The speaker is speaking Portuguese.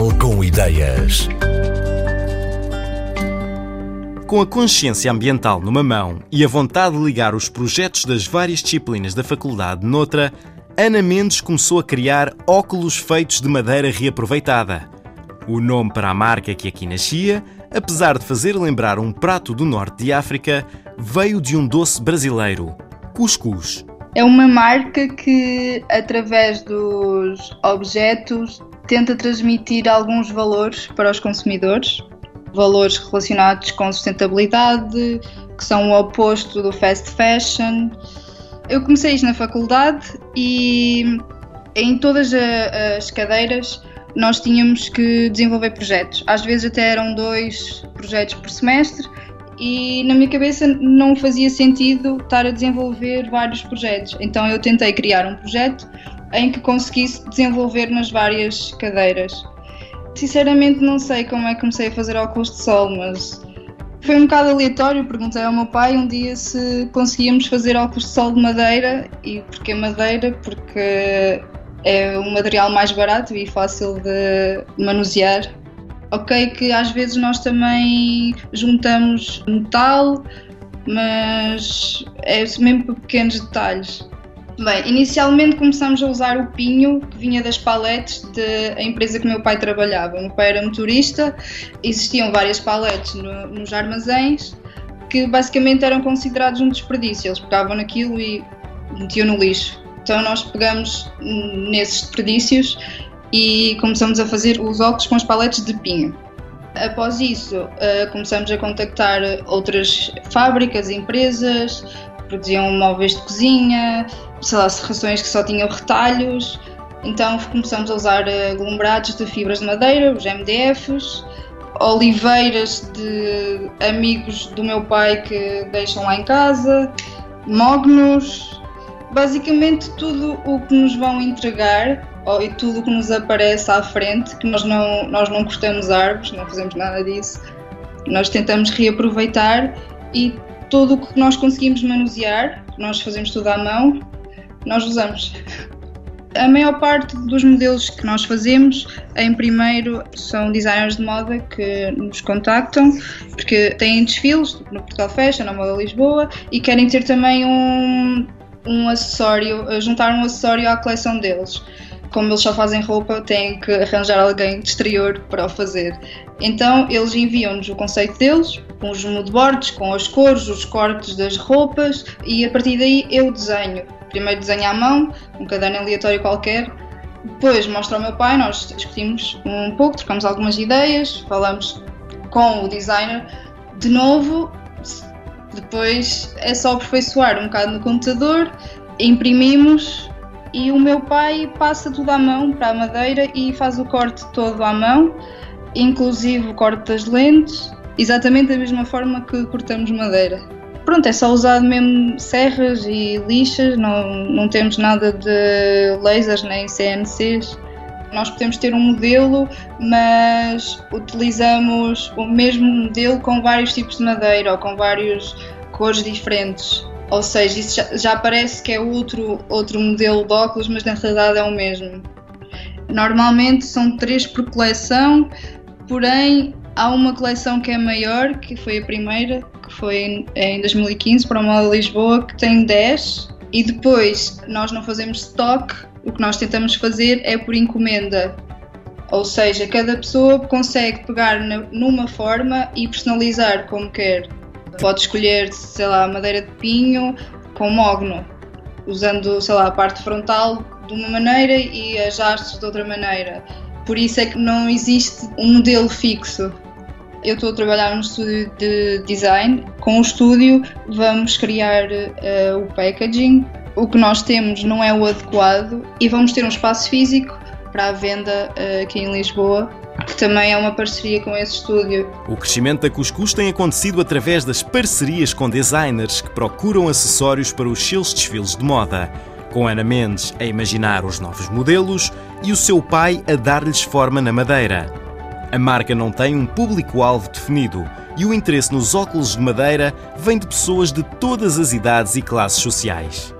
Portugal com ideias. Com a consciência ambiental numa mão e a vontade de ligar os projetos das várias disciplinas da faculdade noutra, Ana Mendes começou a criar óculos feitos de madeira reaproveitada. O nome para a marca que aqui nascia, apesar de fazer lembrar um prato do norte de África, veio de um doce brasileiro, cuscuz. É uma marca que, através dos objetos, tenta transmitir alguns valores para os consumidores valores relacionados com sustentabilidade, que são o oposto do fast fashion. Eu comecei isto na faculdade e em todas as cadeiras nós tínhamos que desenvolver projetos. Às vezes até eram dois projetos por semestre e na minha cabeça não fazia sentido estar a desenvolver vários projetos. Então eu tentei criar um projeto em que conseguisse desenvolver nas várias cadeiras. Sinceramente não sei como é que comecei a fazer óculos de sol, mas foi um bocado aleatório. Perguntei ao meu pai um dia se conseguíamos fazer óculos de sol de madeira. E porquê madeira? Porque é um material mais barato e fácil de manusear. Ok, que às vezes nós também juntamos metal, mas é mesmo por pequenos detalhes. Bem, inicialmente começamos a usar o pinho que vinha das paletes da empresa que meu pai trabalhava. O meu pai era motorista, existiam várias paletes no, nos armazéns que basicamente eram considerados um desperdício. Eles pegavam naquilo e metiam no lixo. Então nós pegamos nesses desperdícios e começamos a fazer os óculos com as paletes de pinho. Após isso, eh, começamos a contactar outras fábricas, empresas, produziam móveis de cozinha, sei lá, serrações que só tinham retalhos. Então começamos a usar aglomerados de fibras de madeira, os MDFs, oliveiras de amigos do meu pai que deixam lá em casa, mognos, basicamente tudo o que nos vão entregar e tudo o que nos aparece à frente, que nós não, nós não cortamos árvores, não fazemos nada disso, nós tentamos reaproveitar e tudo o que nós conseguimos manusear, nós fazemos tudo à mão, nós usamos. A maior parte dos modelos que nós fazemos, em primeiro, são designers de moda que nos contactam, porque têm desfiles no Portugal Fashion, na Moda Lisboa, e querem ter também um, um acessório, juntar um acessório à coleção deles como eles só fazem roupa, têm que arranjar alguém de exterior para o fazer. Então eles enviam-nos o conceito deles, com os moodboards, com as cores, os cortes das roupas e a partir daí eu desenho. Primeiro desenho à mão, um caderno aleatório qualquer, depois mostro ao meu pai, nós discutimos um pouco, trocamos algumas ideias, falamos com o designer de novo, depois é só aperfeiçoar um bocado no computador, imprimimos e o meu pai passa tudo à mão para a madeira e faz o corte todo à mão, inclusive o corte das lentes, exatamente da mesma forma que cortamos madeira. Pronto, é só usado mesmo serras e lixas, não, não temos nada de lasers nem CNCs. Nós podemos ter um modelo, mas utilizamos o mesmo modelo com vários tipos de madeira ou com várias cores diferentes. Ou seja, isso já, já parece que é outro, outro modelo de óculos, mas na realidade é o mesmo. Normalmente são três por coleção, porém há uma coleção que é maior, que foi a primeira, foi em 2015 para o Moda Lisboa, que tem 10. E depois nós não fazemos stock, o que nós tentamos fazer é por encomenda. Ou seja, cada pessoa consegue pegar numa forma e personalizar como quer. Pode escolher, sei lá, madeira de pinho com mogno, usando, sei lá, a parte frontal de uma maneira e as hastes de outra maneira. Por isso é que não existe um modelo fixo. Eu estou a trabalhar num estúdio de design. Com o estúdio vamos criar uh, o packaging. O que nós temos não é o adequado e vamos ter um espaço físico para a venda uh, aqui em Lisboa que também é uma parceria com esse estúdio. O crescimento da Cuscuz tem acontecido através das parcerias com designers que procuram acessórios para os seus desfiles de moda, com Ana Mendes a imaginar os novos modelos e o seu pai a dar-lhes forma na madeira. A marca não tem um público-alvo definido e o interesse nos óculos de madeira vem de pessoas de todas as idades e classes sociais.